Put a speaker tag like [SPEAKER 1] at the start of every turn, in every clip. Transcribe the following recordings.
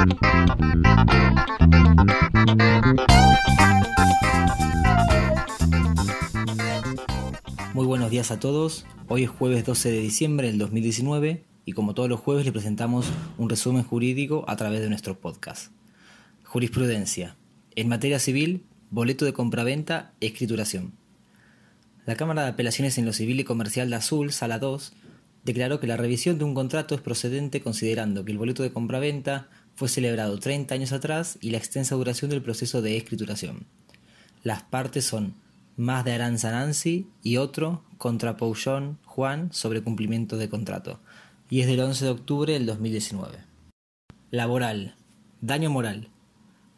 [SPEAKER 1] Muy buenos días a todos. Hoy es jueves 12 de diciembre del 2019 y como todos los jueves le presentamos un resumen jurídico a través de nuestro podcast. Jurisprudencia. En materia civil, boleto de compraventa, escrituración. La Cámara de Apelaciones en lo Civil y Comercial de Azul, Sala 2, declaró que la revisión de un contrato es procedente considerando que el boleto de compraventa fue celebrado 30 años atrás y la extensa duración del proceso de escrituración. Las partes son más de Aranza Nancy y otro contra Pouchon Juan sobre cumplimiento de contrato, y es del 11 de octubre del 2019. Laboral. Daño moral.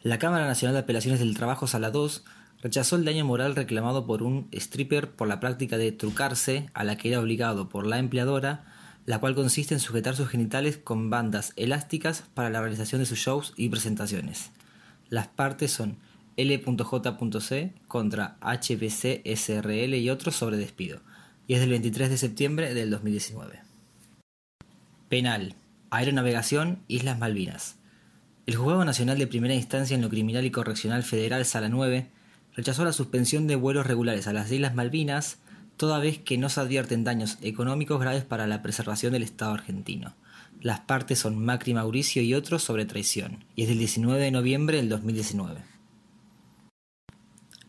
[SPEAKER 1] La Cámara Nacional de Apelaciones del Trabajo Sala 2 rechazó el daño moral reclamado por un stripper por la práctica de trucarse a la que era obligado por la empleadora, la cual consiste en sujetar sus genitales con bandas elásticas para la realización de sus shows y presentaciones. Las partes son L.J.C contra HBC SRL y otros sobre despido, y es del 23 de septiembre del 2019. Penal. Aeronavegación, Islas Malvinas. El Juzgado Nacional de Primera Instancia en lo Criminal y Correccional Federal Sala 9 rechazó la suspensión de vuelos regulares a las Islas Malvinas toda vez que no se advierten daños económicos graves para la preservación del Estado argentino. Las partes son Macri Mauricio y otros sobre traición, y es del 19 de noviembre del 2019.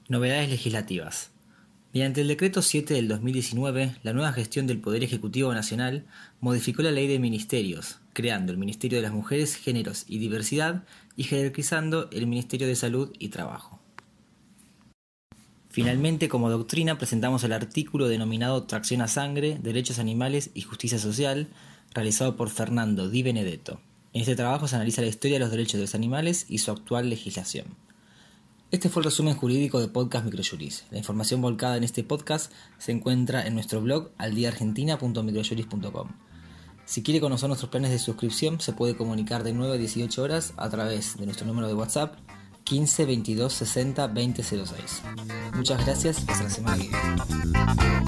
[SPEAKER 1] Novedades legislativas. Mediante el decreto 7 del 2019, la nueva gestión del Poder Ejecutivo Nacional modificó la ley de ministerios, creando el Ministerio de las Mujeres, Géneros y Diversidad y jerarquizando el Ministerio de Salud y Trabajo. Finalmente, como doctrina, presentamos el artículo denominado Tracción a Sangre, Derechos Animales y Justicia Social, realizado por Fernando Di Benedetto. En este trabajo se analiza la historia de los derechos de los animales y su actual legislación. Este fue el resumen jurídico de Podcast Microjuris. La información volcada en este podcast se encuentra en nuestro blog aldiaargentina.microjuris.com. Si quiere conocer nuestros planes de suscripción, se puede comunicar de 9 a 18 horas a través de nuestro número de WhatsApp 15 22 60 20 06. Muchas gracias hasta la semana que viene.